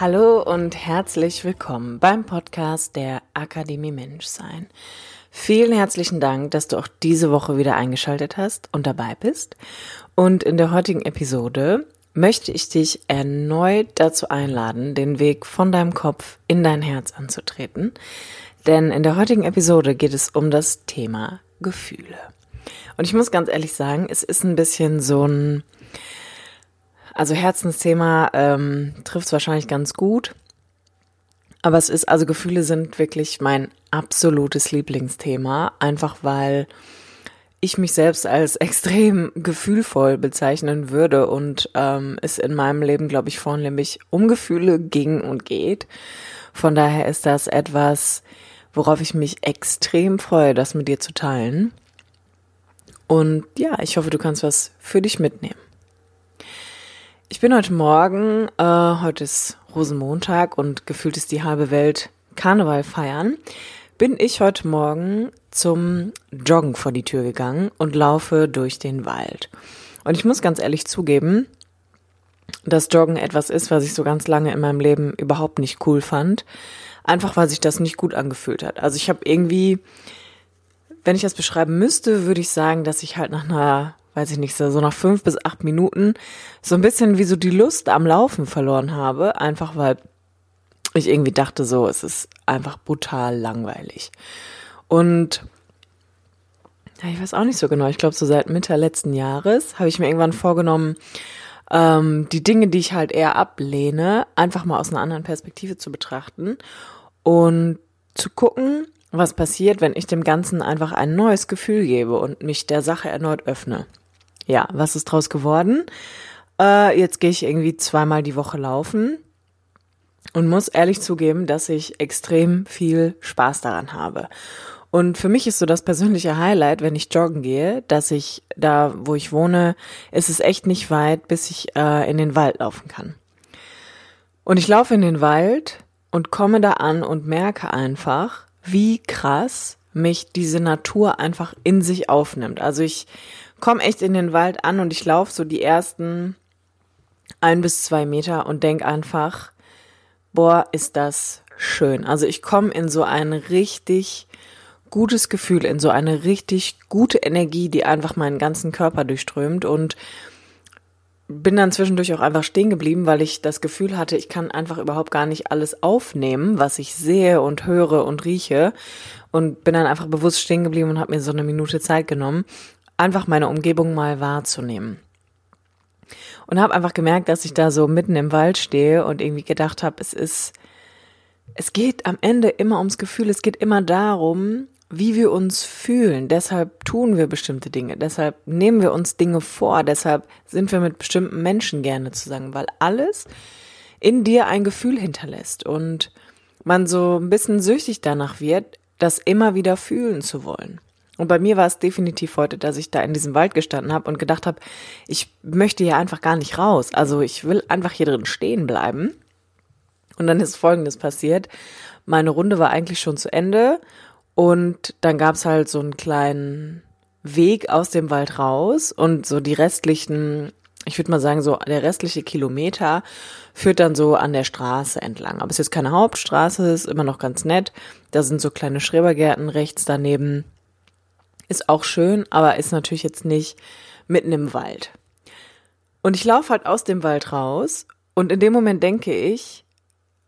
Hallo und herzlich willkommen beim Podcast der Akademie Menschsein. Vielen herzlichen Dank, dass du auch diese Woche wieder eingeschaltet hast und dabei bist. Und in der heutigen Episode möchte ich dich erneut dazu einladen, den Weg von deinem Kopf in dein Herz anzutreten. Denn in der heutigen Episode geht es um das Thema Gefühle. Und ich muss ganz ehrlich sagen, es ist ein bisschen so ein also Herzensthema ähm, trifft es wahrscheinlich ganz gut. Aber es ist, also Gefühle sind wirklich mein absolutes Lieblingsthema, einfach weil ich mich selbst als extrem gefühlvoll bezeichnen würde und ähm, es in meinem Leben, glaube ich, vornehmlich um Gefühle ging und geht. Von daher ist das etwas, worauf ich mich extrem freue, das mit dir zu teilen. Und ja, ich hoffe, du kannst was für dich mitnehmen. Ich bin heute Morgen, äh, heute ist Rosenmontag und gefühlt ist die halbe Welt Karneval feiern, bin ich heute Morgen zum Joggen vor die Tür gegangen und laufe durch den Wald. Und ich muss ganz ehrlich zugeben, dass Joggen etwas ist, was ich so ganz lange in meinem Leben überhaupt nicht cool fand. Einfach weil sich das nicht gut angefühlt hat. Also ich habe irgendwie, wenn ich das beschreiben müsste, würde ich sagen, dass ich halt nach einer weiß ich nicht, so nach fünf bis acht Minuten so ein bisschen wie so die Lust am Laufen verloren habe, einfach weil ich irgendwie dachte so, es ist einfach brutal langweilig. Und ja, ich weiß auch nicht so genau, ich glaube so seit Mitte letzten Jahres habe ich mir irgendwann vorgenommen, ähm, die Dinge, die ich halt eher ablehne, einfach mal aus einer anderen Perspektive zu betrachten und zu gucken, was passiert, wenn ich dem Ganzen einfach ein neues Gefühl gebe und mich der Sache erneut öffne ja, was ist draus geworden? Äh, jetzt gehe ich irgendwie zweimal die Woche laufen und muss ehrlich zugeben, dass ich extrem viel Spaß daran habe. Und für mich ist so das persönliche Highlight, wenn ich joggen gehe, dass ich da, wo ich wohne, ist es echt nicht weit, bis ich äh, in den Wald laufen kann. Und ich laufe in den Wald und komme da an und merke einfach, wie krass mich diese Natur einfach in sich aufnimmt. Also ich komme echt in den Wald an und ich laufe so die ersten ein bis zwei Meter und denk einfach, boah, ist das schön. Also ich komme in so ein richtig gutes Gefühl, in so eine richtig gute Energie, die einfach meinen ganzen Körper durchströmt und bin dann zwischendurch auch einfach stehen geblieben, weil ich das Gefühl hatte, ich kann einfach überhaupt gar nicht alles aufnehmen, was ich sehe und höre und rieche und bin dann einfach bewusst stehen geblieben und habe mir so eine Minute Zeit genommen einfach meine Umgebung mal wahrzunehmen. Und habe einfach gemerkt, dass ich da so mitten im Wald stehe und irgendwie gedacht habe, es ist, es geht am Ende immer ums Gefühl, es geht immer darum, wie wir uns fühlen. Deshalb tun wir bestimmte Dinge, deshalb nehmen wir uns Dinge vor, deshalb sind wir mit bestimmten Menschen gerne zusammen, weil alles in dir ein Gefühl hinterlässt und man so ein bisschen süchtig danach wird, das immer wieder fühlen zu wollen. Und bei mir war es definitiv heute, dass ich da in diesem Wald gestanden habe und gedacht habe, ich möchte hier einfach gar nicht raus. Also ich will einfach hier drin stehen bleiben. Und dann ist Folgendes passiert. Meine Runde war eigentlich schon zu Ende und dann gab es halt so einen kleinen Weg aus dem Wald raus und so die restlichen, ich würde mal sagen, so der restliche Kilometer führt dann so an der Straße entlang. Aber es ist keine Hauptstraße, ist immer noch ganz nett. Da sind so kleine Schrebergärten rechts daneben ist auch schön, aber ist natürlich jetzt nicht mitten im Wald. Und ich laufe halt aus dem Wald raus und in dem Moment denke ich,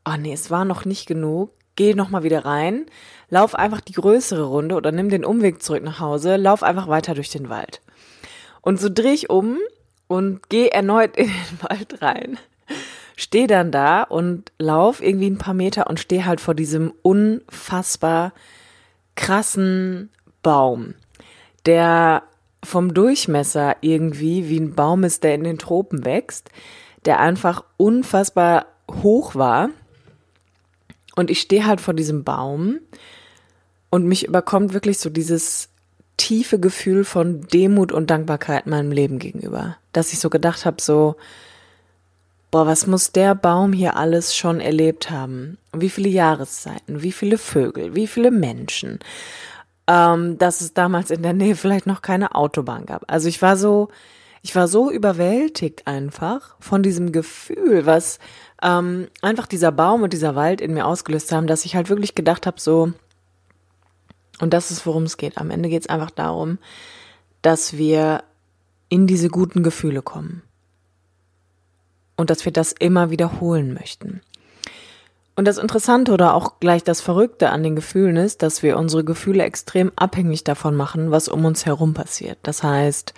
oh nee, es war noch nicht genug, geh noch mal wieder rein, lauf einfach die größere Runde oder nimm den Umweg zurück nach Hause, lauf einfach weiter durch den Wald. Und so drehe ich um und gehe erneut in den Wald rein. Stehe dann da und lauf irgendwie ein paar Meter und stehe halt vor diesem unfassbar krassen Baum der vom Durchmesser irgendwie wie ein Baum ist, der in den Tropen wächst, der einfach unfassbar hoch war. Und ich stehe halt vor diesem Baum und mich überkommt wirklich so dieses tiefe Gefühl von Demut und Dankbarkeit meinem Leben gegenüber. Dass ich so gedacht habe, so, boah, was muss der Baum hier alles schon erlebt haben? Wie viele Jahreszeiten, wie viele Vögel, wie viele Menschen, ähm, dass es damals in der Nähe vielleicht noch keine Autobahn gab. Also ich war so, ich war so überwältigt einfach von diesem Gefühl, was ähm, einfach dieser Baum und dieser Wald in mir ausgelöst haben, dass ich halt wirklich gedacht habe, so, und das ist, worum es geht. Am Ende geht es einfach darum, dass wir in diese guten Gefühle kommen. Und dass wir das immer wiederholen möchten. Und das Interessante oder auch gleich das Verrückte an den Gefühlen ist, dass wir unsere Gefühle extrem abhängig davon machen, was um uns herum passiert. Das heißt,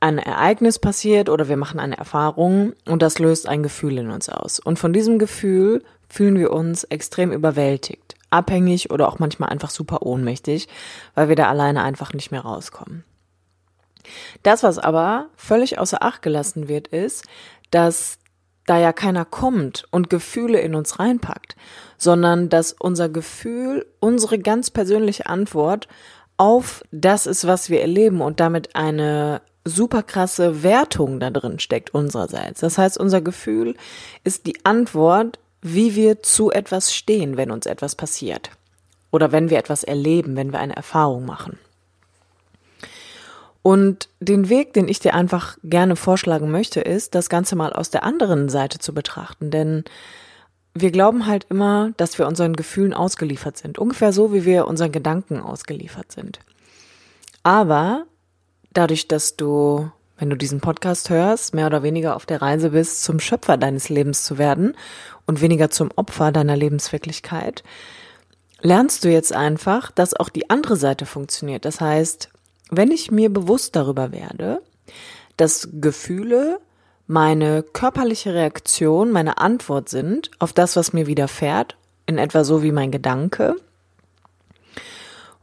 ein Ereignis passiert oder wir machen eine Erfahrung und das löst ein Gefühl in uns aus. Und von diesem Gefühl fühlen wir uns extrem überwältigt, abhängig oder auch manchmal einfach super ohnmächtig, weil wir da alleine einfach nicht mehr rauskommen. Das, was aber völlig außer Acht gelassen wird, ist, dass da ja keiner kommt und Gefühle in uns reinpackt, sondern dass unser Gefühl unsere ganz persönliche Antwort auf das ist, was wir erleben und damit eine super krasse Wertung da drin steckt unsererseits. Das heißt, unser Gefühl ist die Antwort, wie wir zu etwas stehen, wenn uns etwas passiert oder wenn wir etwas erleben, wenn wir eine Erfahrung machen. Und den Weg, den ich dir einfach gerne vorschlagen möchte, ist, das Ganze mal aus der anderen Seite zu betrachten. Denn wir glauben halt immer, dass wir unseren Gefühlen ausgeliefert sind. Ungefähr so, wie wir unseren Gedanken ausgeliefert sind. Aber dadurch, dass du, wenn du diesen Podcast hörst, mehr oder weniger auf der Reise bist, zum Schöpfer deines Lebens zu werden und weniger zum Opfer deiner Lebenswirklichkeit, lernst du jetzt einfach, dass auch die andere Seite funktioniert. Das heißt, wenn ich mir bewusst darüber werde, dass Gefühle meine körperliche Reaktion, meine Antwort sind auf das, was mir widerfährt, in etwa so wie mein Gedanke,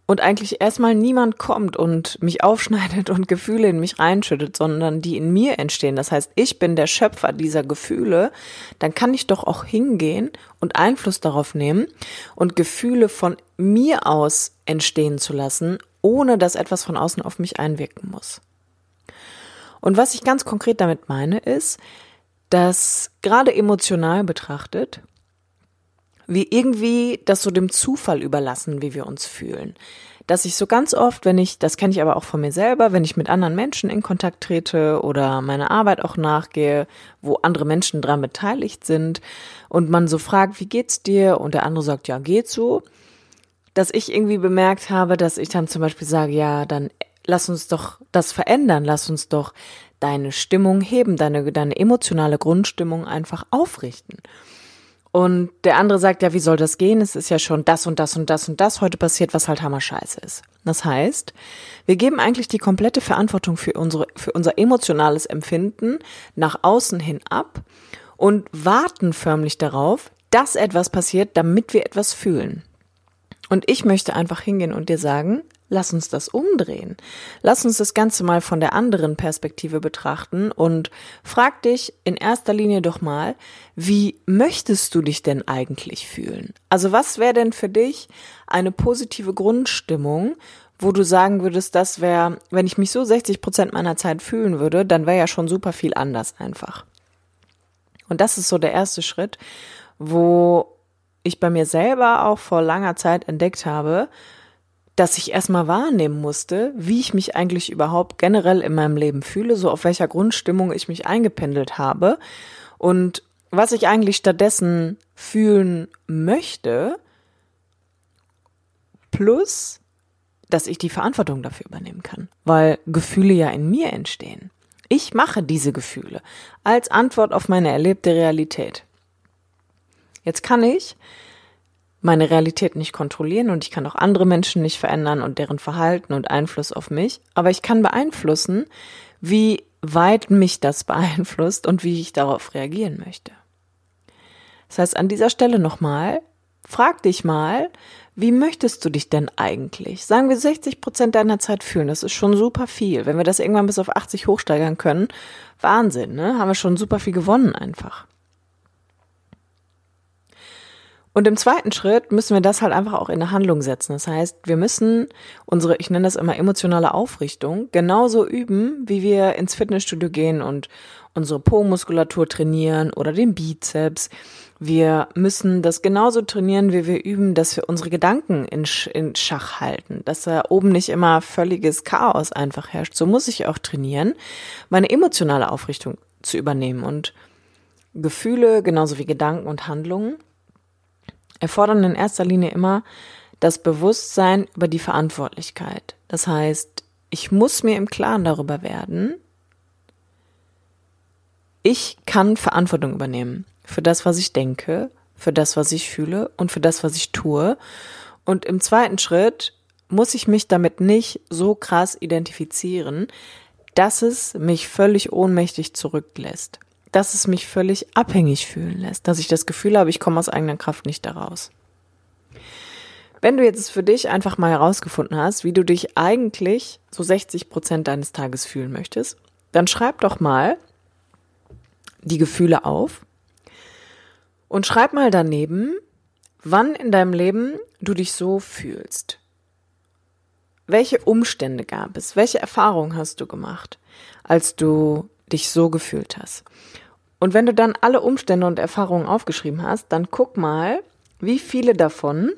und eigentlich erstmal niemand kommt und mich aufschneidet und Gefühle in mich reinschüttet, sondern die in mir entstehen. Das heißt, ich bin der Schöpfer dieser Gefühle, dann kann ich doch auch hingehen und Einfluss darauf nehmen und Gefühle von mir aus entstehen zu lassen, ohne dass etwas von außen auf mich einwirken muss. Und was ich ganz konkret damit meine, ist, dass gerade emotional betrachtet, wir irgendwie das so dem Zufall überlassen, wie wir uns fühlen. Dass ich so ganz oft, wenn ich, das kenne ich aber auch von mir selber, wenn ich mit anderen Menschen in Kontakt trete oder meine Arbeit auch nachgehe, wo andere Menschen dran beteiligt sind und man so fragt, wie geht's dir? Und der andere sagt, ja, geht so, dass ich irgendwie bemerkt habe, dass ich dann zum Beispiel sage, ja, dann lass uns doch das verändern, lass uns doch deine Stimmung heben, deine, deine emotionale Grundstimmung einfach aufrichten. Und der andere sagt, ja, wie soll das gehen? Es ist ja schon das und das und das und das heute passiert, was halt hammer scheiße ist. Das heißt, wir geben eigentlich die komplette Verantwortung für unsere, für unser emotionales Empfinden nach außen hin ab und warten förmlich darauf, dass etwas passiert, damit wir etwas fühlen. Und ich möchte einfach hingehen und dir sagen, lass uns das umdrehen. Lass uns das Ganze mal von der anderen Perspektive betrachten und frag dich in erster Linie doch mal, wie möchtest du dich denn eigentlich fühlen? Also was wäre denn für dich eine positive Grundstimmung, wo du sagen würdest, das wäre, wenn ich mich so 60 Prozent meiner Zeit fühlen würde, dann wäre ja schon super viel anders einfach. Und das ist so der erste Schritt, wo ich bei mir selber auch vor langer Zeit entdeckt habe, dass ich erstmal wahrnehmen musste, wie ich mich eigentlich überhaupt generell in meinem Leben fühle, so auf welcher Grundstimmung ich mich eingependelt habe und was ich eigentlich stattdessen fühlen möchte, plus, dass ich die Verantwortung dafür übernehmen kann, weil Gefühle ja in mir entstehen. Ich mache diese Gefühle als Antwort auf meine erlebte Realität. Jetzt kann ich meine Realität nicht kontrollieren und ich kann auch andere Menschen nicht verändern und deren Verhalten und Einfluss auf mich, aber ich kann beeinflussen, wie weit mich das beeinflusst und wie ich darauf reagieren möchte. Das heißt, an dieser Stelle nochmal, frag dich mal, Wie möchtest du dich denn eigentlich? Sagen wir 60 Prozent deiner Zeit fühlen. Das ist schon super viel. Wenn wir das irgendwann bis auf 80 hochsteigern können, Wahnsinn, ne? Haben wir schon super viel gewonnen einfach. Und im zweiten Schritt müssen wir das halt einfach auch in eine Handlung setzen. Das heißt, wir müssen unsere, ich nenne das immer emotionale Aufrichtung, genauso üben, wie wir ins Fitnessstudio gehen und unsere Po-Muskulatur trainieren oder den Bizeps. Wir müssen das genauso trainieren, wie wir üben, dass wir unsere Gedanken in, in Schach halten, dass da oben nicht immer völliges Chaos einfach herrscht. So muss ich auch trainieren, meine emotionale Aufrichtung zu übernehmen und Gefühle genauso wie Gedanken und Handlungen erfordern in erster Linie immer das Bewusstsein über die Verantwortlichkeit. Das heißt, ich muss mir im Klaren darüber werden, ich kann Verantwortung übernehmen für das, was ich denke, für das, was ich fühle und für das, was ich tue. Und im zweiten Schritt muss ich mich damit nicht so krass identifizieren, dass es mich völlig ohnmächtig zurücklässt dass es mich völlig abhängig fühlen lässt, dass ich das Gefühl habe, ich komme aus eigener Kraft nicht daraus. Wenn du jetzt für dich einfach mal herausgefunden hast, wie du dich eigentlich so 60 Prozent deines Tages fühlen möchtest, dann schreib doch mal die Gefühle auf und schreib mal daneben, wann in deinem Leben du dich so fühlst. Welche Umstände gab es? Welche Erfahrungen hast du gemacht, als du dich so gefühlt hast? Und wenn du dann alle Umstände und Erfahrungen aufgeschrieben hast, dann guck mal, wie viele davon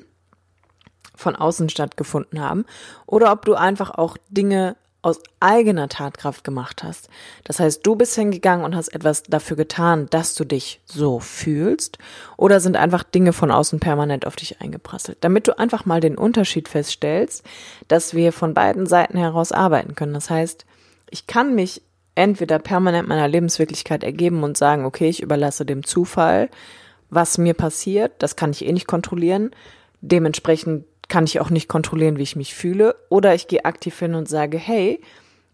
von außen stattgefunden haben oder ob du einfach auch Dinge aus eigener Tatkraft gemacht hast. Das heißt, du bist hingegangen und hast etwas dafür getan, dass du dich so fühlst oder sind einfach Dinge von außen permanent auf dich eingeprasselt. Damit du einfach mal den Unterschied feststellst, dass wir von beiden Seiten heraus arbeiten können. Das heißt, ich kann mich entweder permanent meiner Lebenswirklichkeit ergeben und sagen, okay, ich überlasse dem Zufall, was mir passiert, das kann ich eh nicht kontrollieren. Dementsprechend kann ich auch nicht kontrollieren, wie ich mich fühle. Oder ich gehe aktiv hin und sage, hey,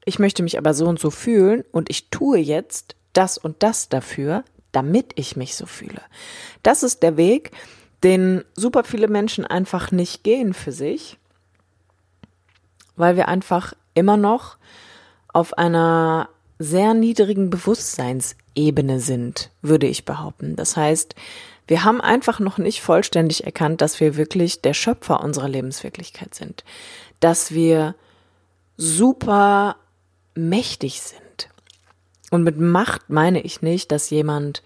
ich möchte mich aber so und so fühlen und ich tue jetzt das und das dafür, damit ich mich so fühle. Das ist der Weg, den super viele Menschen einfach nicht gehen für sich, weil wir einfach immer noch auf einer sehr niedrigen Bewusstseinsebene sind, würde ich behaupten. Das heißt, wir haben einfach noch nicht vollständig erkannt, dass wir wirklich der Schöpfer unserer Lebenswirklichkeit sind, dass wir super mächtig sind. Und mit Macht meine ich nicht, dass jemand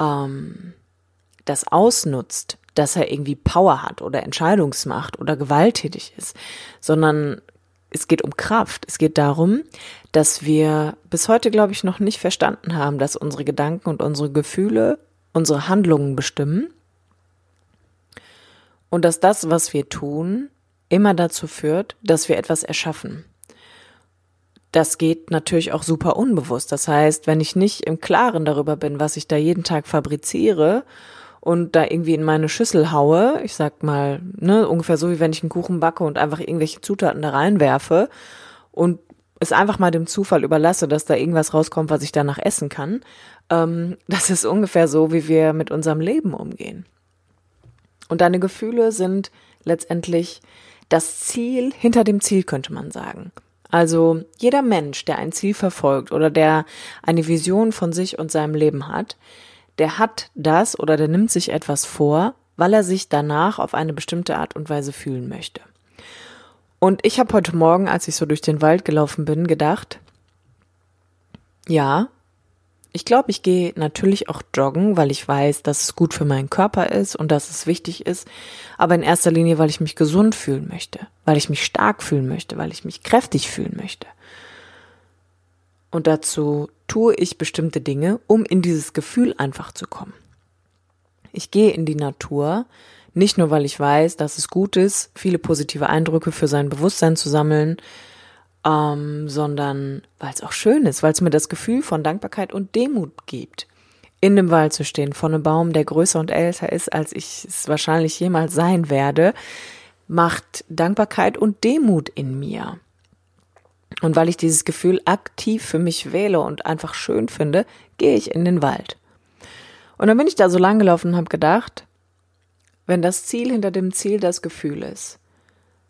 ähm, das ausnutzt, dass er irgendwie Power hat oder Entscheidungsmacht oder gewalttätig ist, sondern es geht um Kraft. Es geht darum, dass wir bis heute, glaube ich, noch nicht verstanden haben, dass unsere Gedanken und unsere Gefühle unsere Handlungen bestimmen und dass das, was wir tun, immer dazu führt, dass wir etwas erschaffen. Das geht natürlich auch super unbewusst. Das heißt, wenn ich nicht im Klaren darüber bin, was ich da jeden Tag fabriziere und da irgendwie in meine Schüssel haue, ich sag mal, ne, ungefähr so wie wenn ich einen Kuchen backe und einfach irgendwelche Zutaten da reinwerfe und es einfach mal dem Zufall überlasse, dass da irgendwas rauskommt, was ich danach essen kann. Ähm, das ist ungefähr so, wie wir mit unserem Leben umgehen. Und deine Gefühle sind letztendlich das Ziel hinter dem Ziel, könnte man sagen. Also jeder Mensch, der ein Ziel verfolgt oder der eine Vision von sich und seinem Leben hat, der hat das oder der nimmt sich etwas vor, weil er sich danach auf eine bestimmte Art und Weise fühlen möchte. Und ich habe heute Morgen, als ich so durch den Wald gelaufen bin, gedacht, ja, ich glaube, ich gehe natürlich auch joggen, weil ich weiß, dass es gut für meinen Körper ist und dass es wichtig ist, aber in erster Linie, weil ich mich gesund fühlen möchte, weil ich mich stark fühlen möchte, weil ich mich kräftig fühlen möchte. Und dazu tue ich bestimmte Dinge, um in dieses Gefühl einfach zu kommen. Ich gehe in die Natur, nicht nur weil ich weiß, dass es gut ist, viele positive Eindrücke für sein Bewusstsein zu sammeln, ähm, sondern weil es auch schön ist, weil es mir das Gefühl von Dankbarkeit und Demut gibt. In dem Wald zu stehen, vor einem Baum, der größer und älter ist, als ich es wahrscheinlich jemals sein werde, macht Dankbarkeit und Demut in mir. Und weil ich dieses Gefühl aktiv für mich wähle und einfach schön finde, gehe ich in den Wald. Und dann bin ich da so lang gelaufen und habe gedacht, wenn das Ziel hinter dem Ziel das Gefühl ist?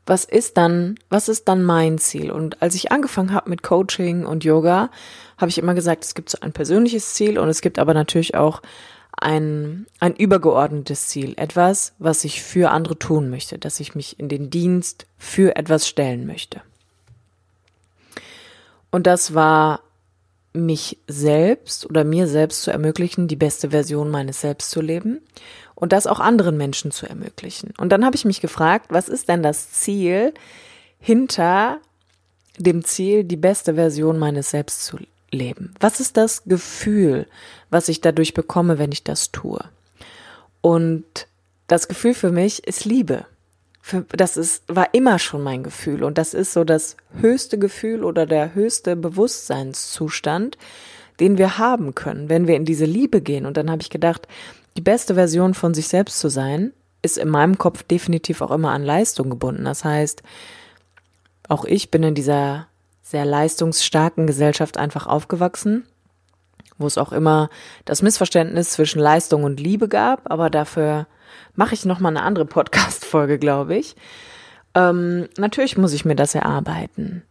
Was ist dann, was ist dann mein Ziel? Und als ich angefangen habe mit Coaching und Yoga, habe ich immer gesagt, es gibt so ein persönliches Ziel und es gibt aber natürlich auch ein, ein übergeordnetes Ziel, etwas, was ich für andere tun möchte, dass ich mich in den Dienst für etwas stellen möchte. Und das war mich selbst oder mir selbst zu ermöglichen, die beste Version meines Selbst zu leben und das auch anderen Menschen zu ermöglichen. Und dann habe ich mich gefragt, was ist denn das Ziel hinter dem Ziel, die beste Version meines Selbst zu leben? Was ist das Gefühl, was ich dadurch bekomme, wenn ich das tue? Und das Gefühl für mich ist Liebe das ist, war immer schon mein Gefühl und das ist so das höchste Gefühl oder der höchste Bewusstseinszustand, den wir haben können, wenn wir in diese Liebe gehen. Und dann habe ich gedacht, die beste Version von sich selbst zu sein, ist in meinem Kopf definitiv auch immer an Leistung gebunden. Das heißt, auch ich bin in dieser sehr leistungsstarken Gesellschaft einfach aufgewachsen, wo es auch immer das Missverständnis zwischen Leistung und Liebe gab, aber dafür mache ich noch mal eine andere Podcast-Folge, glaube ich. Ähm, natürlich muss ich mir das erarbeiten,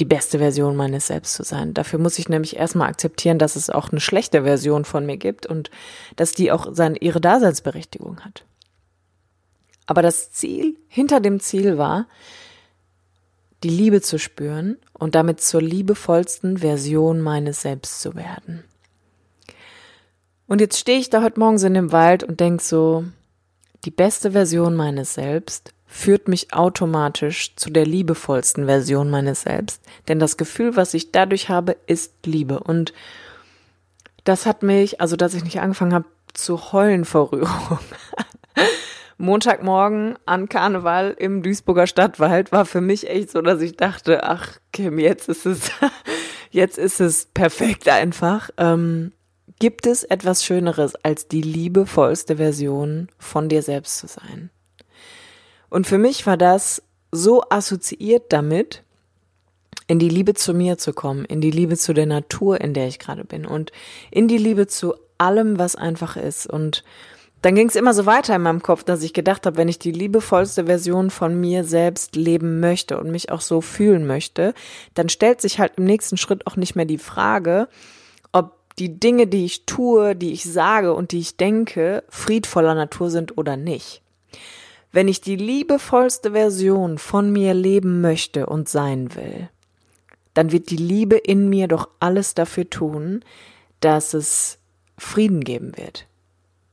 die beste Version meines Selbst zu sein. Dafür muss ich nämlich erstmal akzeptieren, dass es auch eine schlechte Version von mir gibt und dass die auch seine, ihre Daseinsberechtigung hat. Aber das Ziel hinter dem Ziel war, die Liebe zu spüren und damit zur liebevollsten Version meines Selbst zu werden. Und jetzt stehe ich da heute morgens in dem Wald und denke so, die beste Version meines Selbst führt mich automatisch zu der liebevollsten Version meines Selbst. Denn das Gefühl, was ich dadurch habe, ist Liebe. Und das hat mich, also dass ich nicht angefangen habe zu heulen vor Rührung. Montagmorgen an Karneval im Duisburger Stadtwald war für mich echt so, dass ich dachte, ach Kim, jetzt ist es, jetzt ist es perfekt einfach. Ähm, Gibt es etwas Schöneres, als die liebevollste Version von dir selbst zu sein? Und für mich war das so assoziiert damit, in die Liebe zu mir zu kommen, in die Liebe zu der Natur, in der ich gerade bin und in die Liebe zu allem, was einfach ist. Und dann ging es immer so weiter in meinem Kopf, dass ich gedacht habe, wenn ich die liebevollste Version von mir selbst leben möchte und mich auch so fühlen möchte, dann stellt sich halt im nächsten Schritt auch nicht mehr die Frage, die Dinge, die ich tue, die ich sage und die ich denke, friedvoller Natur sind oder nicht. Wenn ich die liebevollste Version von mir leben möchte und sein will, dann wird die Liebe in mir doch alles dafür tun, dass es Frieden geben wird,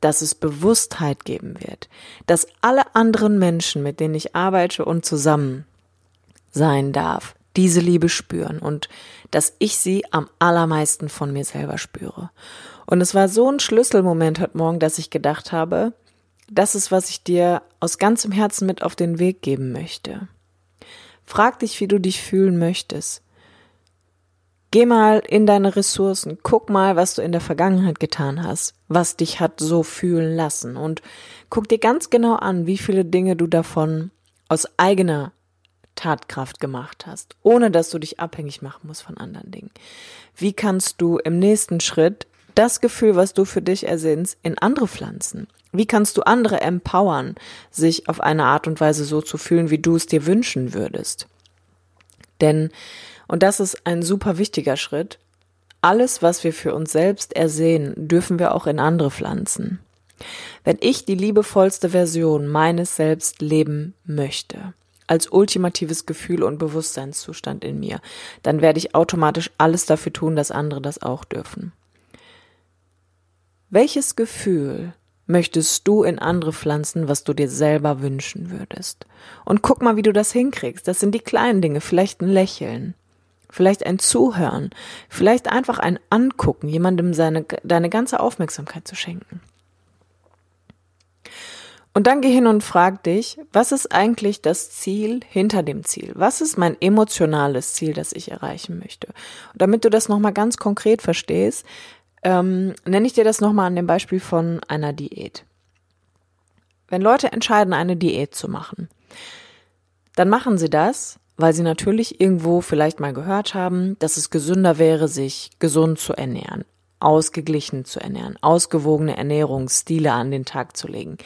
dass es Bewusstheit geben wird, dass alle anderen Menschen, mit denen ich arbeite und zusammen sein darf, diese Liebe spüren und dass ich sie am allermeisten von mir selber spüre. Und es war so ein Schlüsselmoment heute Morgen, dass ich gedacht habe, das ist, was ich dir aus ganzem Herzen mit auf den Weg geben möchte. Frag dich, wie du dich fühlen möchtest. Geh mal in deine Ressourcen, guck mal, was du in der Vergangenheit getan hast, was dich hat so fühlen lassen und guck dir ganz genau an, wie viele Dinge du davon aus eigener Tatkraft gemacht hast, ohne dass du dich abhängig machen musst von anderen Dingen? Wie kannst du im nächsten Schritt das Gefühl, was du für dich ersinnst, in andere pflanzen? Wie kannst du andere empowern, sich auf eine Art und Weise so zu fühlen, wie du es dir wünschen würdest? Denn, und das ist ein super wichtiger Schritt, alles, was wir für uns selbst ersehen, dürfen wir auch in andere pflanzen. Wenn ich die liebevollste Version meines Selbst leben möchte, als ultimatives Gefühl und Bewusstseinszustand in mir, dann werde ich automatisch alles dafür tun, dass andere das auch dürfen. Welches Gefühl möchtest du in andere pflanzen, was du dir selber wünschen würdest? Und guck mal, wie du das hinkriegst. Das sind die kleinen Dinge, vielleicht ein Lächeln, vielleicht ein Zuhören, vielleicht einfach ein Angucken, jemandem seine, deine ganze Aufmerksamkeit zu schenken. Und dann geh hin und frag dich, was ist eigentlich das Ziel hinter dem Ziel? Was ist mein emotionales Ziel, das ich erreichen möchte? Und damit du das nochmal ganz konkret verstehst, ähm, nenne ich dir das nochmal an dem Beispiel von einer Diät. Wenn Leute entscheiden, eine Diät zu machen, dann machen sie das, weil sie natürlich irgendwo vielleicht mal gehört haben, dass es gesünder wäre, sich gesund zu ernähren, ausgeglichen zu ernähren, ausgewogene Ernährungsstile an den Tag zu legen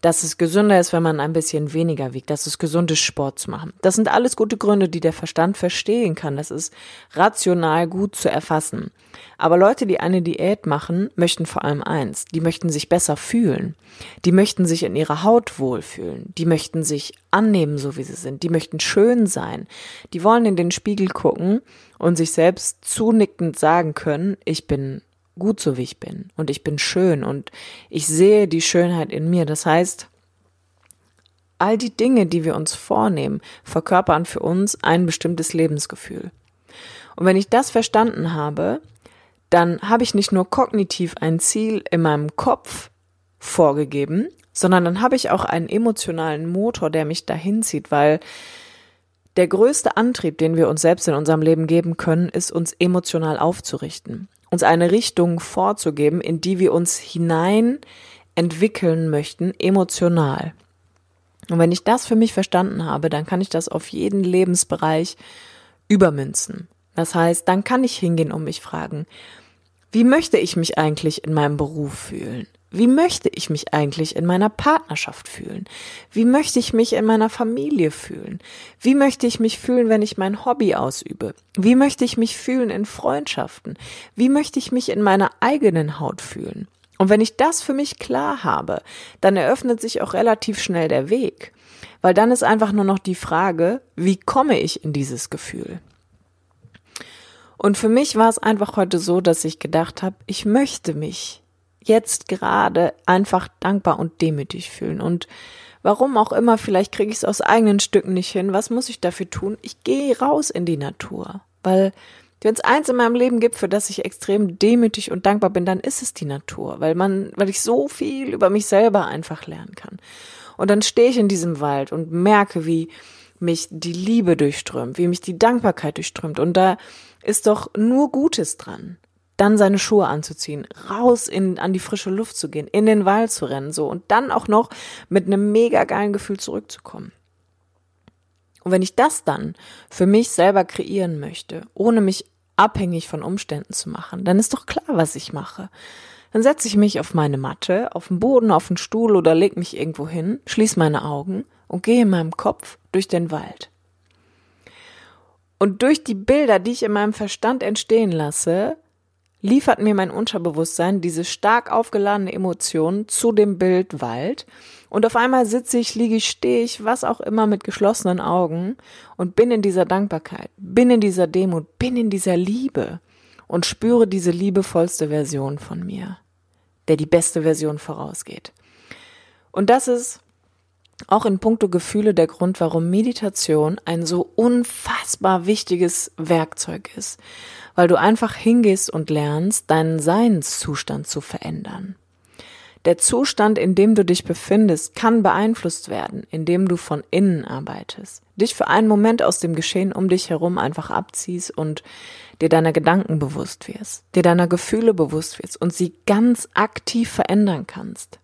dass es gesünder ist, wenn man ein bisschen weniger wiegt, dass es gesund ist, Sport zu machen. Das sind alles gute Gründe, die der Verstand verstehen kann. Das ist rational gut zu erfassen. Aber Leute, die eine Diät machen, möchten vor allem eins. Die möchten sich besser fühlen. Die möchten sich in ihrer Haut wohlfühlen. Die möchten sich annehmen, so wie sie sind. Die möchten schön sein. Die wollen in den Spiegel gucken und sich selbst zunickend sagen können, ich bin gut so wie ich bin und ich bin schön und ich sehe die Schönheit in mir. Das heißt, all die Dinge, die wir uns vornehmen, verkörpern für uns ein bestimmtes Lebensgefühl. Und wenn ich das verstanden habe, dann habe ich nicht nur kognitiv ein Ziel in meinem Kopf vorgegeben, sondern dann habe ich auch einen emotionalen Motor, der mich dahin zieht, weil der größte Antrieb, den wir uns selbst in unserem Leben geben können, ist uns emotional aufzurichten uns eine Richtung vorzugeben, in die wir uns hinein entwickeln möchten, emotional. Und wenn ich das für mich verstanden habe, dann kann ich das auf jeden Lebensbereich übermünzen. Das heißt, dann kann ich hingehen und mich fragen, wie möchte ich mich eigentlich in meinem Beruf fühlen? Wie möchte ich mich eigentlich in meiner Partnerschaft fühlen? Wie möchte ich mich in meiner Familie fühlen? Wie möchte ich mich fühlen, wenn ich mein Hobby ausübe? Wie möchte ich mich fühlen in Freundschaften? Wie möchte ich mich in meiner eigenen Haut fühlen? Und wenn ich das für mich klar habe, dann eröffnet sich auch relativ schnell der Weg. Weil dann ist einfach nur noch die Frage, wie komme ich in dieses Gefühl? Und für mich war es einfach heute so, dass ich gedacht habe, ich möchte mich jetzt gerade einfach dankbar und demütig fühlen. Und warum auch immer, vielleicht kriege ich es aus eigenen Stücken nicht hin. Was muss ich dafür tun? Ich gehe raus in die Natur. Weil wenn es eins in meinem Leben gibt, für das ich extrem demütig und dankbar bin, dann ist es die Natur, weil man, weil ich so viel über mich selber einfach lernen kann. Und dann stehe ich in diesem Wald und merke, wie mich die Liebe durchströmt, wie mich die Dankbarkeit durchströmt. Und da ist doch nur Gutes dran dann seine Schuhe anzuziehen, raus in, an die frische Luft zu gehen, in den Wald zu rennen, so und dann auch noch mit einem mega geilen Gefühl zurückzukommen. Und wenn ich das dann für mich selber kreieren möchte, ohne mich abhängig von Umständen zu machen, dann ist doch klar, was ich mache. Dann setze ich mich auf meine Matte, auf den Boden, auf den Stuhl oder leg mich irgendwo hin, schließe meine Augen und gehe in meinem Kopf durch den Wald. Und durch die Bilder, die ich in meinem Verstand entstehen lasse, liefert mir mein Unterbewusstsein diese stark aufgeladene Emotion zu dem Bild Wald. Und auf einmal sitze ich, liege ich, stehe ich, was auch immer mit geschlossenen Augen und bin in dieser Dankbarkeit, bin in dieser Demut, bin in dieser Liebe und spüre diese liebevollste Version von mir, der die beste Version vorausgeht. Und das ist auch in puncto Gefühle der Grund, warum Meditation ein so unfassbar wichtiges Werkzeug ist weil du einfach hingehst und lernst, deinen Seinszustand zu verändern. Der Zustand, in dem du dich befindest, kann beeinflusst werden, indem du von innen arbeitest, dich für einen Moment aus dem Geschehen um dich herum einfach abziehst und dir deiner Gedanken bewusst wirst, dir deiner Gefühle bewusst wirst und sie ganz aktiv verändern kannst.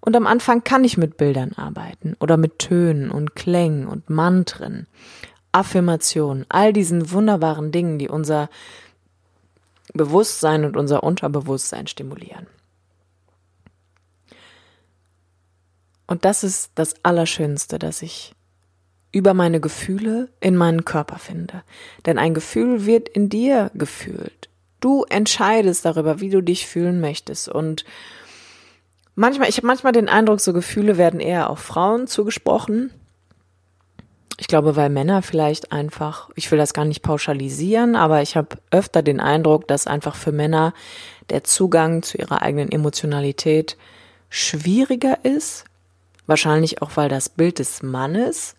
Und am Anfang kann ich mit Bildern arbeiten oder mit Tönen und Klängen und Mantren. Affirmation, all diesen wunderbaren Dingen, die unser Bewusstsein und unser Unterbewusstsein stimulieren. Und das ist das Allerschönste, dass ich über meine Gefühle in meinen Körper finde. Denn ein Gefühl wird in dir gefühlt. Du entscheidest darüber, wie du dich fühlen möchtest. Und manchmal, ich habe manchmal den Eindruck, so Gefühle werden eher auf Frauen zugesprochen. Ich glaube, weil Männer vielleicht einfach, ich will das gar nicht pauschalisieren, aber ich habe öfter den Eindruck, dass einfach für Männer der Zugang zu ihrer eigenen Emotionalität schwieriger ist. Wahrscheinlich auch, weil das Bild des Mannes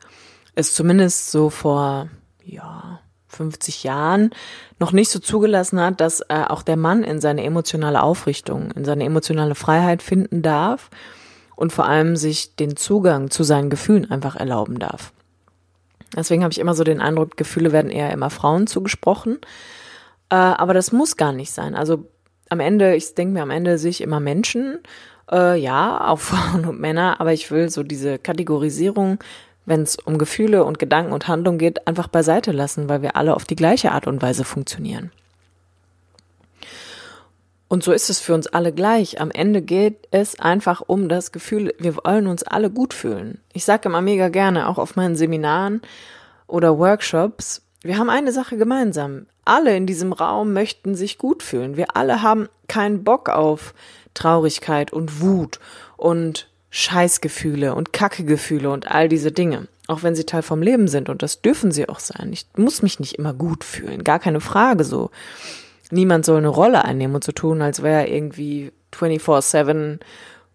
es zumindest so vor, ja, 50 Jahren noch nicht so zugelassen hat, dass äh, auch der Mann in seine emotionale Aufrichtung, in seine emotionale Freiheit finden darf und vor allem sich den Zugang zu seinen Gefühlen einfach erlauben darf. Deswegen habe ich immer so den Eindruck, Gefühle werden eher immer Frauen zugesprochen. Äh, aber das muss gar nicht sein. Also am Ende, ich denke mir am Ende sehe ich immer Menschen, äh, ja, auch Frauen und Männer, aber ich will so diese Kategorisierung, wenn es um Gefühle und Gedanken und Handlung geht, einfach beiseite lassen, weil wir alle auf die gleiche Art und Weise funktionieren. Und so ist es für uns alle gleich. Am Ende geht es einfach um das Gefühl, wir wollen uns alle gut fühlen. Ich sage immer mega gerne, auch auf meinen Seminaren oder Workshops, wir haben eine Sache gemeinsam. Alle in diesem Raum möchten sich gut fühlen. Wir alle haben keinen Bock auf Traurigkeit und Wut und Scheißgefühle und Kackegefühle und all diese Dinge. Auch wenn sie Teil vom Leben sind und das dürfen sie auch sein. Ich muss mich nicht immer gut fühlen. Gar keine Frage so niemand soll eine Rolle einnehmen und so tun, als wäre er irgendwie 24-7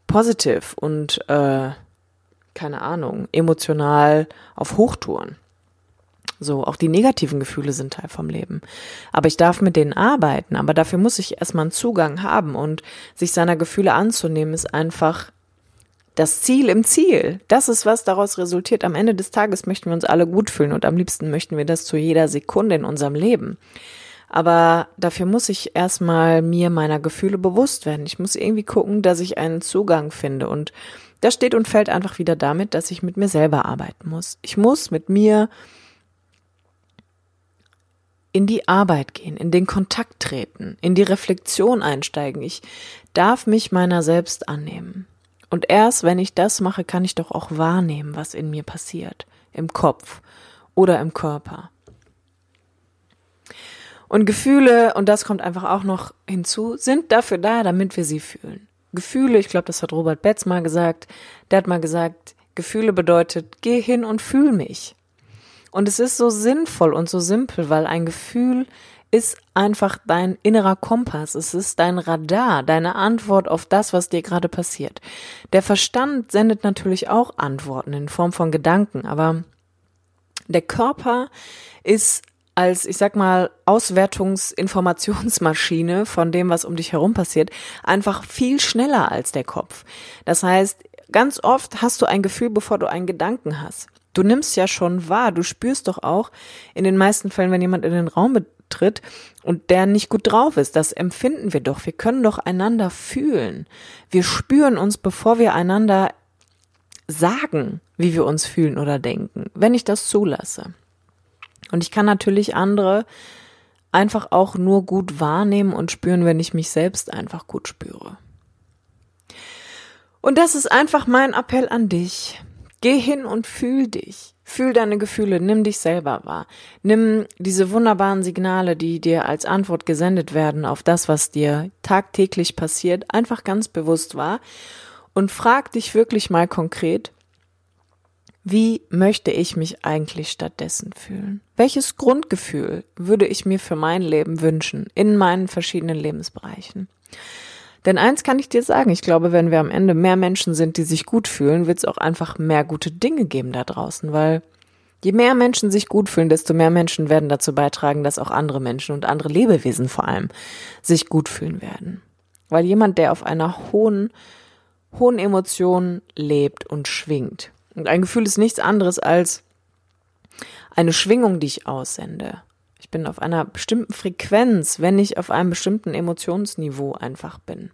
positive und äh, keine Ahnung, emotional auf Hochtouren. So, auch die negativen Gefühle sind Teil vom Leben. Aber ich darf mit denen arbeiten, aber dafür muss ich erstmal einen Zugang haben und sich seiner Gefühle anzunehmen ist einfach das Ziel im Ziel. Das ist, was daraus resultiert. Am Ende des Tages möchten wir uns alle gut fühlen und am liebsten möchten wir das zu jeder Sekunde in unserem Leben. Aber dafür muss ich erstmal mir meiner Gefühle bewusst werden. Ich muss irgendwie gucken, dass ich einen Zugang finde. Und das steht und fällt einfach wieder damit, dass ich mit mir selber arbeiten muss. Ich muss mit mir in die Arbeit gehen, in den Kontakt treten, in die Reflexion einsteigen. Ich darf mich meiner selbst annehmen. Und erst wenn ich das mache, kann ich doch auch wahrnehmen, was in mir passiert, im Kopf oder im Körper. Und Gefühle, und das kommt einfach auch noch hinzu, sind dafür da, damit wir sie fühlen. Gefühle, ich glaube, das hat Robert Betz mal gesagt, der hat mal gesagt, Gefühle bedeutet, geh hin und fühl mich. Und es ist so sinnvoll und so simpel, weil ein Gefühl ist einfach dein innerer Kompass, es ist dein Radar, deine Antwort auf das, was dir gerade passiert. Der Verstand sendet natürlich auch Antworten in Form von Gedanken, aber der Körper ist als, ich sag mal, Auswertungsinformationsmaschine von dem, was um dich herum passiert, einfach viel schneller als der Kopf. Das heißt, ganz oft hast du ein Gefühl, bevor du einen Gedanken hast. Du nimmst ja schon wahr, du spürst doch auch in den meisten Fällen, wenn jemand in den Raum betritt und der nicht gut drauf ist, das empfinden wir doch. Wir können doch einander fühlen. Wir spüren uns, bevor wir einander sagen, wie wir uns fühlen oder denken, wenn ich das zulasse. Und ich kann natürlich andere einfach auch nur gut wahrnehmen und spüren, wenn ich mich selbst einfach gut spüre. Und das ist einfach mein Appell an dich. Geh hin und fühl dich. Fühl deine Gefühle, nimm dich selber wahr. Nimm diese wunderbaren Signale, die dir als Antwort gesendet werden auf das, was dir tagtäglich passiert, einfach ganz bewusst wahr und frag dich wirklich mal konkret, wie möchte ich mich eigentlich stattdessen fühlen? Welches Grundgefühl würde ich mir für mein Leben wünschen in meinen verschiedenen Lebensbereichen? Denn eins kann ich dir sagen, ich glaube, wenn wir am Ende mehr Menschen sind, die sich gut fühlen, wird es auch einfach mehr gute Dinge geben da draußen, weil je mehr Menschen sich gut fühlen, desto mehr Menschen werden dazu beitragen, dass auch andere Menschen und andere Lebewesen vor allem sich gut fühlen werden. Weil jemand, der auf einer hohen, hohen Emotion lebt und schwingt, und ein Gefühl ist nichts anderes als eine Schwingung, die ich aussende. Ich bin auf einer bestimmten Frequenz, wenn ich auf einem bestimmten Emotionsniveau einfach bin.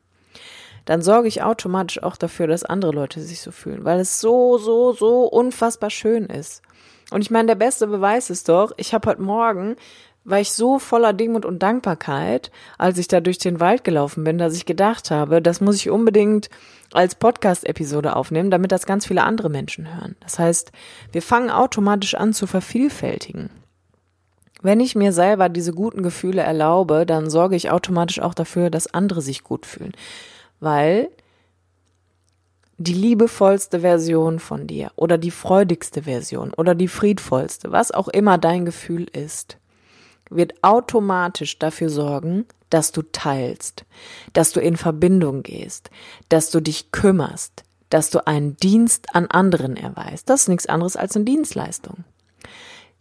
Dann sorge ich automatisch auch dafür, dass andere Leute sich so fühlen, weil es so, so, so unfassbar schön ist. Und ich meine, der beste Beweis ist doch, ich habe heute Morgen war ich so voller Demut und Dankbarkeit, als ich da durch den Wald gelaufen bin, dass ich gedacht habe, das muss ich unbedingt als Podcast-Episode aufnehmen, damit das ganz viele andere Menschen hören. Das heißt, wir fangen automatisch an zu vervielfältigen. Wenn ich mir selber diese guten Gefühle erlaube, dann sorge ich automatisch auch dafür, dass andere sich gut fühlen. Weil die liebevollste Version von dir oder die freudigste Version oder die friedvollste, was auch immer dein Gefühl ist, wird automatisch dafür sorgen, dass du teilst, dass du in Verbindung gehst, dass du dich kümmerst, dass du einen Dienst an anderen erweist. Das ist nichts anderes als eine Dienstleistung.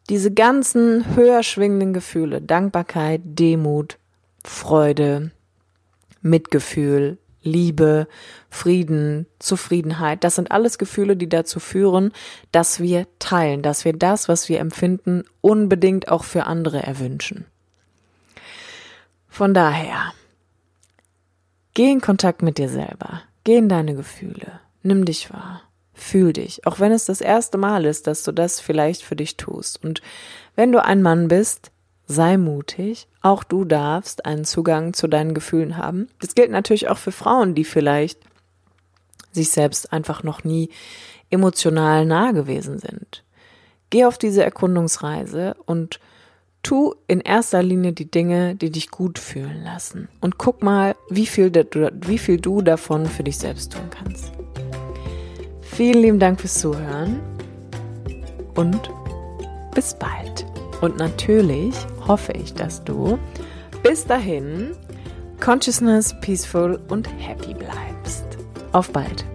Diese ganzen höher schwingenden Gefühle, Dankbarkeit, Demut, Freude, Mitgefühl, Liebe, Frieden, Zufriedenheit, das sind alles Gefühle, die dazu führen, dass wir teilen, dass wir das, was wir empfinden, unbedingt auch für andere erwünschen. Von daher, geh in Kontakt mit dir selber, geh in deine Gefühle, nimm dich wahr, fühl dich, auch wenn es das erste Mal ist, dass du das vielleicht für dich tust. Und wenn du ein Mann bist, sei mutig. Auch du darfst einen Zugang zu deinen Gefühlen haben. Das gilt natürlich auch für Frauen, die vielleicht sich selbst einfach noch nie emotional nahe gewesen sind. Geh auf diese Erkundungsreise und tu in erster Linie die Dinge, die dich gut fühlen lassen. Und guck mal, wie viel, wie viel du davon für dich selbst tun kannst. Vielen lieben Dank fürs Zuhören und bis bald. Und natürlich hoffe ich, dass du bis dahin consciousness, peaceful und happy bleibst. Auf bald.